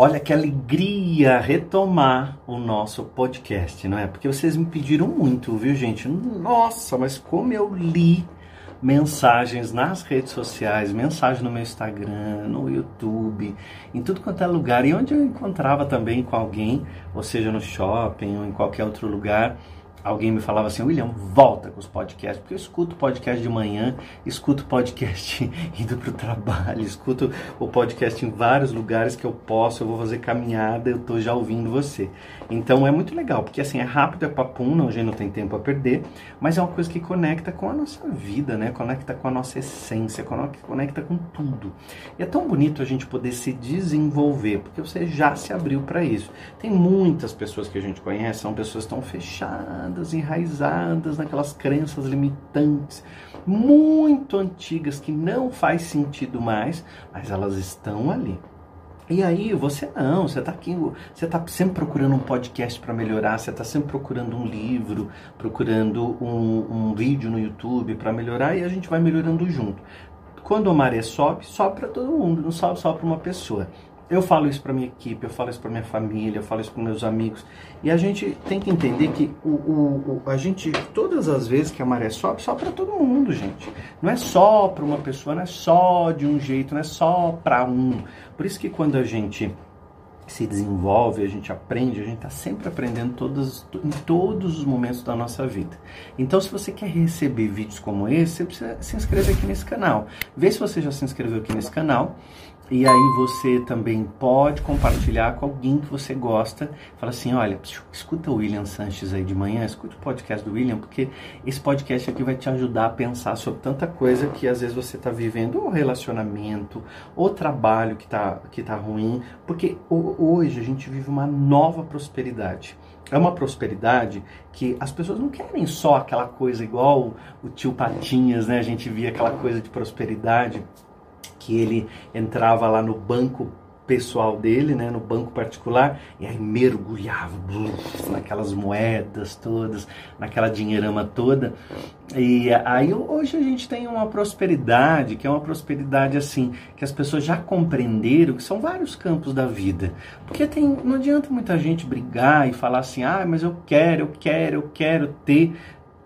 Olha que alegria retomar o nosso podcast, não é? Porque vocês me pediram muito, viu, gente? Nossa, mas como eu li mensagens nas redes sociais, mensagem no meu Instagram, no YouTube, em tudo quanto é lugar, e onde eu encontrava também com alguém, ou seja, no shopping ou em qualquer outro lugar alguém me falava assim, William, volta com os podcasts, porque eu escuto podcast de manhã, escuto podcast indo para o trabalho, escuto o podcast em vários lugares que eu posso, eu vou fazer caminhada, eu estou já ouvindo você. Então é muito legal, porque assim, é rápido, é papum, gente não tem tempo a perder, mas é uma coisa que conecta com a nossa vida, né? Conecta com a nossa essência, conecta com tudo. E é tão bonito a gente poder se desenvolver, porque você já se abriu para isso. Tem muitas pessoas que a gente conhece, são pessoas tão fechadas, enraizadas naquelas crenças limitantes, muito antigas, que não faz sentido mais, mas elas estão ali. E aí, você não, você está aqui, você está sempre procurando um podcast para melhorar, você está sempre procurando um livro, procurando um, um vídeo no YouTube para melhorar e a gente vai melhorando junto. Quando a maré sobe, sobe para todo mundo, não sobe só para uma pessoa. Eu falo isso para minha equipe, eu falo isso para minha família, eu falo isso para meus amigos. E a gente tem que entender que o, o, o, a gente, todas as vezes que a maré sobe, sobe para todo mundo, gente. Não é só para uma pessoa, não é só de um jeito, não é só para um. Por isso que quando a gente se desenvolve, a gente aprende, a gente está sempre aprendendo todos, em todos os momentos da nossa vida. Então, se você quer receber vídeos como esse, você precisa se inscrever aqui nesse canal. Vê se você já se inscreveu aqui nesse canal e aí você também pode compartilhar com alguém que você gosta. Fala assim, olha, escuta o William Sanches aí de manhã, escuta o podcast do William, porque esse podcast aqui vai te ajudar a pensar sobre tanta coisa que às vezes você está vivendo, ou relacionamento, ou trabalho que está que tá ruim, porque hoje a gente vive uma nova prosperidade. É uma prosperidade que as pessoas não querem só aquela coisa igual o tio Patinhas, né? A gente via aquela coisa de prosperidade que ele entrava lá no banco pessoal dele, né, no banco particular, e aí mergulhava bluf, naquelas moedas todas, naquela dinheirama toda. E aí hoje a gente tem uma prosperidade, que é uma prosperidade assim, que as pessoas já compreenderam que são vários campos da vida. Porque tem, não adianta muita gente brigar e falar assim: "Ah, mas eu quero, eu quero, eu quero ter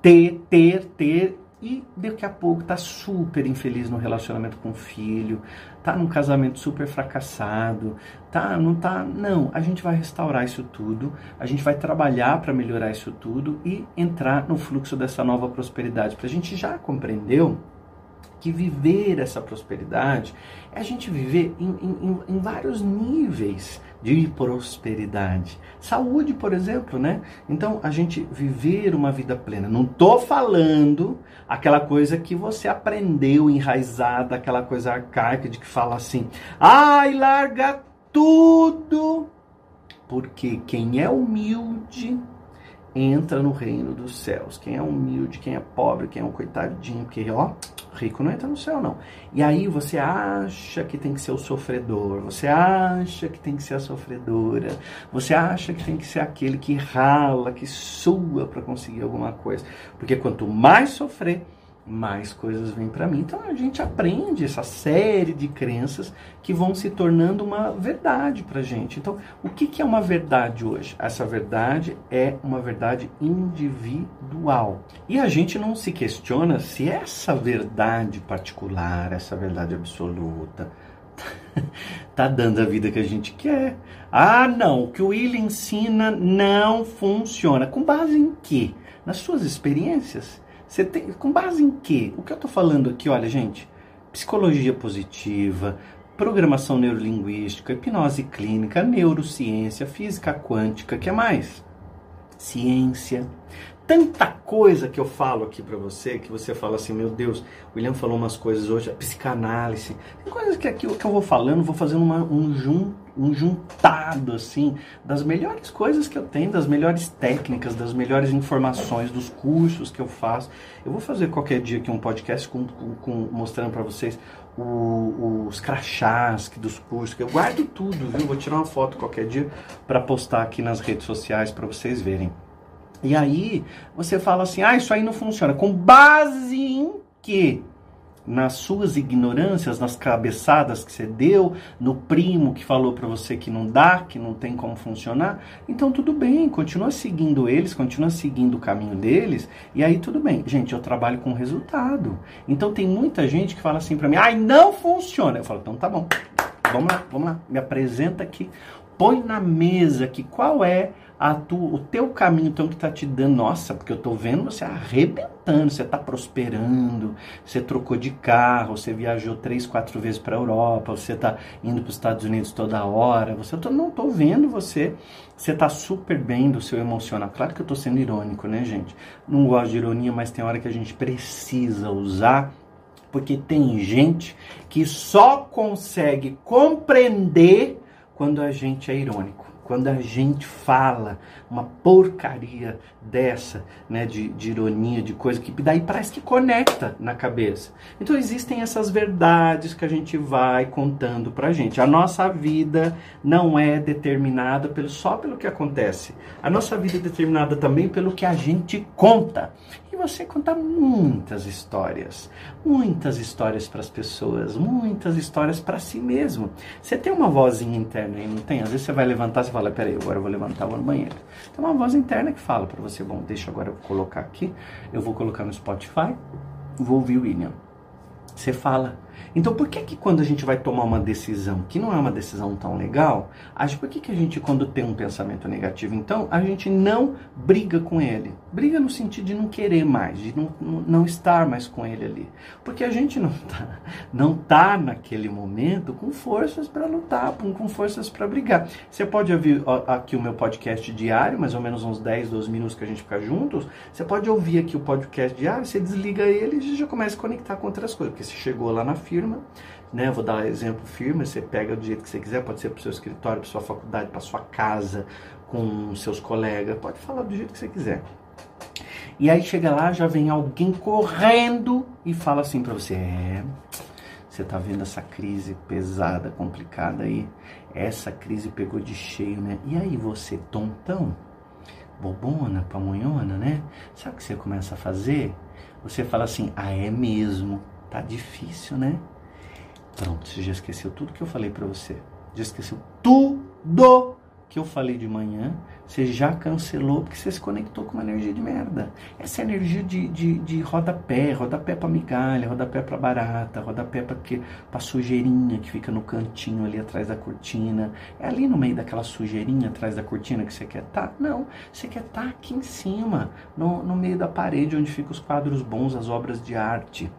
ter, ter, ter e daqui a pouco tá super infeliz no relacionamento com o filho, tá num casamento super fracassado, tá, não tá, não, a gente vai restaurar isso tudo, a gente vai trabalhar para melhorar isso tudo e entrar no fluxo dessa nova prosperidade. Porque a gente já compreendeu que viver essa prosperidade é a gente viver em, em, em, vários níveis de prosperidade. Saúde, por exemplo, né? Então, a gente viver uma vida plena. Não tô falando aquela coisa que você aprendeu enraizada, aquela coisa arcaica de que fala assim: ai, larga tudo. Porque quem é humilde entra no reino dos céus. Quem é humilde, quem é pobre, quem é um coitadinho, que ó, rico não entra no céu não. E aí você acha que tem que ser o sofredor, você acha que tem que ser a sofredora, você acha que tem que ser aquele que rala, que sua para conseguir alguma coisa. Porque quanto mais sofrer, mais coisas vêm para mim. Então a gente aprende essa série de crenças que vão se tornando uma verdade para gente. Então, o que, que é uma verdade hoje? Essa verdade é uma verdade individual. E a gente não se questiona se essa verdade particular, essa verdade absoluta, tá dando a vida que a gente quer. Ah, não, o que o Will ensina não funciona. Com base em quê? Nas suas experiências. Você tem, com base em quê? O que eu estou falando aqui, olha, gente, psicologia positiva, programação neurolinguística, hipnose clínica, neurociência, física quântica, que é mais? Ciência. Tanta coisa que eu falo aqui para você, que você fala assim, meu Deus, o William falou umas coisas hoje, a psicanálise. Tem coisas que aqui que eu vou falando, vou fazendo uma, um junto um juntado assim das melhores coisas que eu tenho, das melhores técnicas, das melhores informações, dos cursos que eu faço. Eu vou fazer qualquer dia aqui um podcast com, com, com mostrando para vocês o, os crachás dos cursos, que eu guardo tudo, viu? Vou tirar uma foto qualquer dia para postar aqui nas redes sociais para vocês verem. E aí você fala assim: "Ah, isso aí não funciona". Com base em quê? nas suas ignorâncias, nas cabeçadas que você deu, no primo que falou para você que não dá, que não tem como funcionar, então tudo bem, continua seguindo eles, continua seguindo o caminho deles, e aí tudo bem. Gente, eu trabalho com resultado. Então tem muita gente que fala assim para mim: "Ai, não funciona". Eu falo: "Então tá bom. Vamos lá, vamos lá. Me apresenta aqui põe na mesa que qual é tu, o teu caminho então que está te dando, nossa, porque eu estou vendo você arrebentando, você está prosperando, você trocou de carro, você viajou três, quatro vezes para a Europa, você está indo para os Estados Unidos toda hora, você tô, não estou vendo você, você está super bem do seu emocional. Claro que eu estou sendo irônico, né, gente? Não gosto de ironia, mas tem hora que a gente precisa usar porque tem gente que só consegue compreender quando a gente é irônico quando a gente fala uma porcaria dessa, né, de, de, ironia, de coisa que daí parece que conecta na cabeça. Então existem essas verdades que a gente vai contando pra gente. A nossa vida não é determinada pelo, só pelo que acontece. A nossa vida é determinada também pelo que a gente conta. E você conta muitas histórias, muitas histórias para as pessoas, muitas histórias para si mesmo. Você tem uma vozinha interna aí, não tem? Às vezes você vai levantar e fala, peraí, agora eu vou levantar, vou no banheiro. Tem uma voz interna que fala para você, bom, deixa agora eu colocar aqui, eu vou colocar no Spotify, vou ouvir o William. Você fala, então, por que que quando a gente vai tomar uma decisão que não é uma decisão tão legal, acho por que que a gente quando tem um pensamento negativo, então a gente não briga com ele? Briga no sentido de não querer mais, de não, não estar mais com ele ali, porque a gente não tá, não tá naquele momento com forças para lutar, com forças para brigar. Você pode ouvir aqui o meu podcast diário, mais ou menos uns 10, 12 minutos que a gente fica juntos. Você pode ouvir aqui o podcast diário, você desliga ele e já começa a conectar com outras coisas, porque você chegou lá na firma, né? Vou dar exemplo firma, você pega do jeito que você quiser, pode ser para o seu escritório, para sua faculdade, para sua casa, com seus colegas, pode falar do jeito que você quiser. E aí chega lá, já vem alguém correndo e fala assim para você: é, você tá vendo essa crise pesada, complicada aí? Essa crise pegou de cheio, né? E aí você, tontão, bobona, pamonhona, né? Sabe o que você começa a fazer? Você fala assim: ah, é mesmo, tá difícil, né? Pronto, você já esqueceu tudo que eu falei para você. Já esqueceu tudo que eu falei de manhã. Você já cancelou porque você se conectou com uma energia de merda. Essa é energia de, de, de rodapé, rodapé pra migalha, rodapé pra barata, rodapé pra, que, pra sujeirinha que fica no cantinho ali atrás da cortina. É ali no meio daquela sujeirinha atrás da cortina que você quer estar? Tá? Não, você quer estar tá aqui em cima, no, no meio da parede onde ficam os quadros bons, as obras de arte.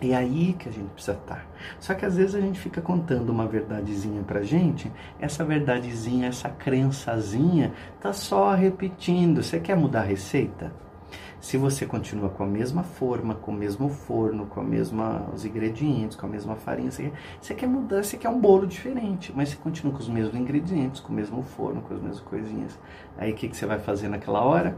É aí que a gente precisa estar. Só que às vezes a gente fica contando uma verdadezinha pra gente, essa verdadezinha, essa crençazinha, tá só repetindo. Você quer mudar a receita? Se você continua com a mesma forma, com o mesmo forno, com a mesma, os ingredientes, com a mesma farinha, você quer, você quer mudar, você quer um bolo diferente, mas você continua com os mesmos ingredientes, com o mesmo forno, com as mesmas coisinhas. Aí o que, que você vai fazer naquela hora?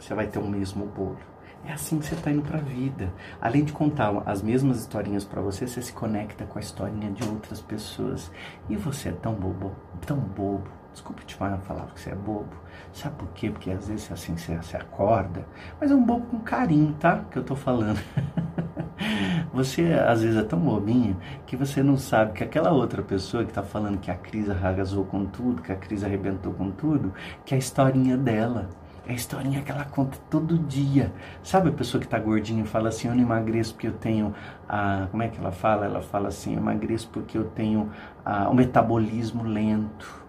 Você vai ter o mesmo bolo. É assim que você está indo para a vida. Além de contar as mesmas historinhas para você, você se conecta com a historinha de outras pessoas. E você é tão bobo, tão bobo. Desculpa te falar que você é bobo. Sabe por quê? Porque às vezes assim você, você acorda, mas é um bobo com carinho, tá? Que eu tô falando. você às vezes é tão bobinho que você não sabe que aquela outra pessoa que está falando que a crise arrasou com tudo, que a crise arrebentou com tudo, que é a historinha dela. É a historinha que ela conta todo dia. Sabe a pessoa que está gordinha e fala assim, eu não emagreço porque eu tenho a... Como é que ela fala? Ela fala assim, eu emagreço porque eu tenho a, o metabolismo lento.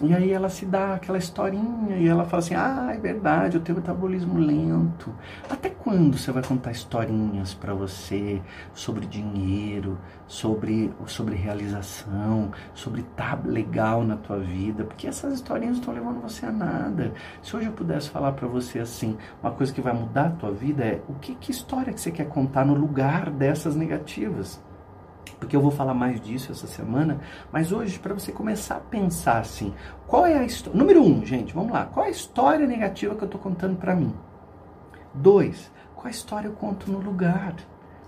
E aí ela se dá aquela historinha e ela fala assim: Ah, é verdade, eu tenho metabolismo lento. Até quando você vai contar historinhas para você sobre dinheiro, sobre, sobre realização, sobre tá legal na tua vida? Porque essas historinhas não estão levando você a nada. Se hoje eu pudesse falar para você assim, uma coisa que vai mudar a tua vida é o que, que história que você quer contar no lugar dessas negativas? Porque eu vou falar mais disso essa semana, mas hoje para você começar a pensar assim, qual é a história? Número um, gente, vamos lá. Qual é a história negativa que eu estou contando para mim? Dois, qual a história eu conto no lugar?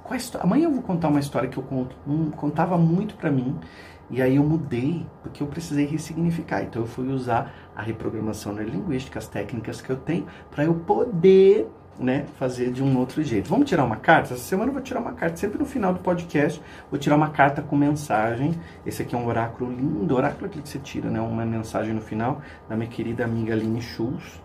Qual história? Amanhã eu vou contar uma história que eu conto, um, contava muito para mim e aí eu mudei porque eu precisei ressignificar. Então eu fui usar a reprogramação neurolinguística, as técnicas que eu tenho para eu poder né, fazer de um outro jeito. Vamos tirar uma carta? Essa semana eu vou tirar uma carta, sempre no final do podcast, vou tirar uma carta com mensagem. Esse aqui é um oráculo lindo, oráculo é que você tira, né, uma mensagem no final da minha querida amiga Aline Schultz.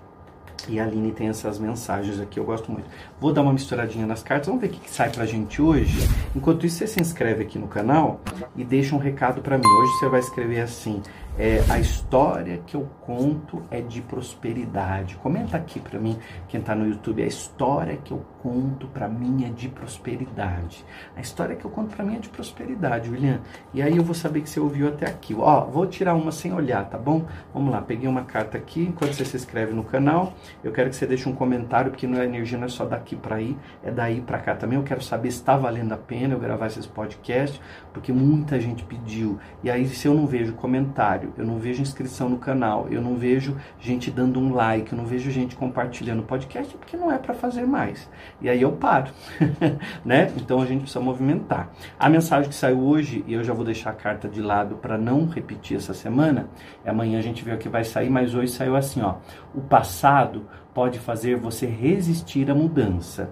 E a Aline tem essas mensagens aqui, eu gosto muito. Vou dar uma misturadinha nas cartas, vamos ver o que, que sai pra gente hoje. Enquanto isso, você se inscreve aqui no canal e deixa um recado para mim. Hoje você vai escrever assim: é, a história que eu conto é de prosperidade. Comenta aqui para mim, quem está no YouTube, a história que eu conto para mim é de prosperidade. A história que eu conto para mim é de prosperidade, William. E aí eu vou saber que você ouviu até aqui. Ó, vou tirar uma sem olhar, tá bom? Vamos lá, peguei uma carta aqui. Enquanto você se inscreve no canal, eu quero que você deixe um comentário, porque não é energia não é só daqui para aí, é daí para cá também. Eu quero saber se está valendo a pena eu gravar esses podcasts, porque muita gente pediu. E aí se eu não vejo comentário eu não vejo inscrição no canal, eu não vejo gente dando um like, eu não vejo gente compartilhando podcast, porque não é para fazer mais. E aí eu paro, né? Então a gente precisa movimentar. A mensagem que saiu hoje, e eu já vou deixar a carta de lado para não repetir essa semana, é amanhã a gente vê o que vai sair, mas hoje saiu assim, ó. O passado pode fazer você resistir à mudança.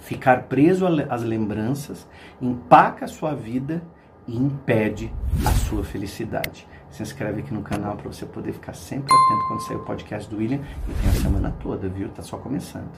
Ficar preso às lembranças empaca a sua vida e impede a sua felicidade se inscreve aqui no canal para você poder ficar sempre atento quando sair o podcast do William. E tem a semana toda, viu? Tá só começando.